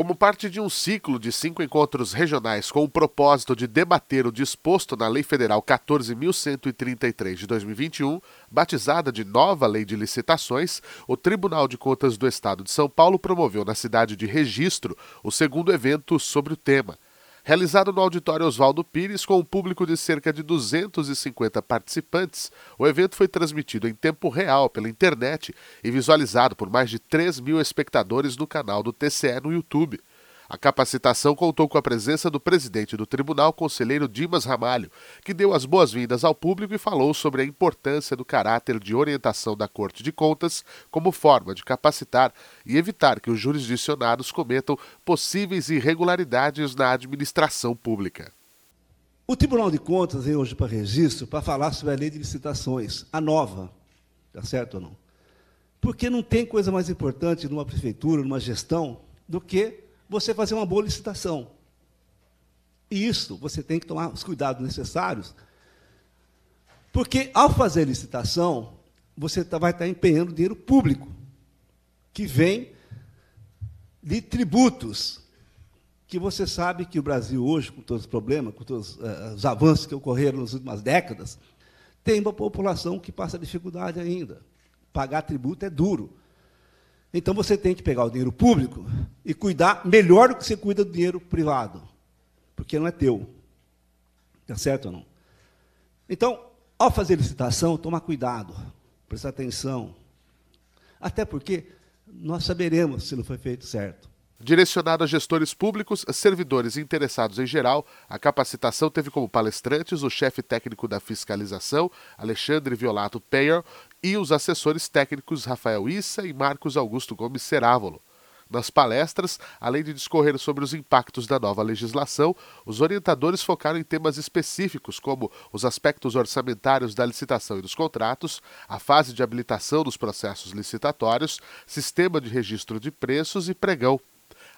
Como parte de um ciclo de cinco encontros regionais com o propósito de debater o disposto na Lei Federal 14.133 de 2021, batizada de Nova Lei de Licitações, o Tribunal de Contas do Estado de São Paulo promoveu na cidade de Registro o segundo evento sobre o tema realizado no auditório Oswaldo Pires com um público de cerca de 250 participantes. O evento foi transmitido em tempo real pela internet e visualizado por mais de 3 mil espectadores no canal do TCE no YouTube. A capacitação contou com a presença do presidente do tribunal, conselheiro Dimas Ramalho, que deu as boas-vindas ao público e falou sobre a importância do caráter de orientação da Corte de Contas como forma de capacitar e evitar que os jurisdicionados cometam possíveis irregularidades na administração pública. O Tribunal de Contas veio hoje para registro para falar sobre a lei de licitações, a nova. Está certo ou não? Porque não tem coisa mais importante numa prefeitura, numa gestão, do que você fazer uma boa licitação. E isso você tem que tomar os cuidados necessários, porque ao fazer licitação, você tá, vai estar empenhando dinheiro público, que vem de tributos, que você sabe que o Brasil hoje, com todos os problemas, com todos uh, os avanços que ocorreram nas últimas décadas, tem uma população que passa dificuldade ainda. Pagar tributo é duro. Então você tem que pegar o dinheiro público e cuidar melhor do que você cuida do dinheiro privado, porque não é teu. Está certo ou não? Então, ao fazer licitação, tomar cuidado, prestar atenção. Até porque nós saberemos se não foi feito certo. Direcionado a gestores públicos, servidores interessados em geral, a capacitação teve como palestrantes o chefe técnico da fiscalização, Alexandre Violato Peyer, e os assessores técnicos Rafael Issa e Marcos Augusto Gomes Cerávolo. Nas palestras, além de discorrer sobre os impactos da nova legislação, os orientadores focaram em temas específicos, como os aspectos orçamentários da licitação e dos contratos, a fase de habilitação dos processos licitatórios, sistema de registro de preços e pregão.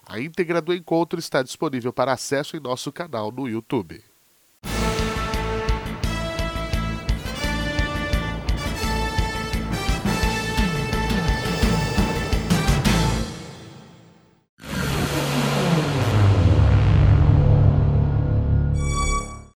A íntegra do encontro está disponível para acesso em nosso canal no YouTube.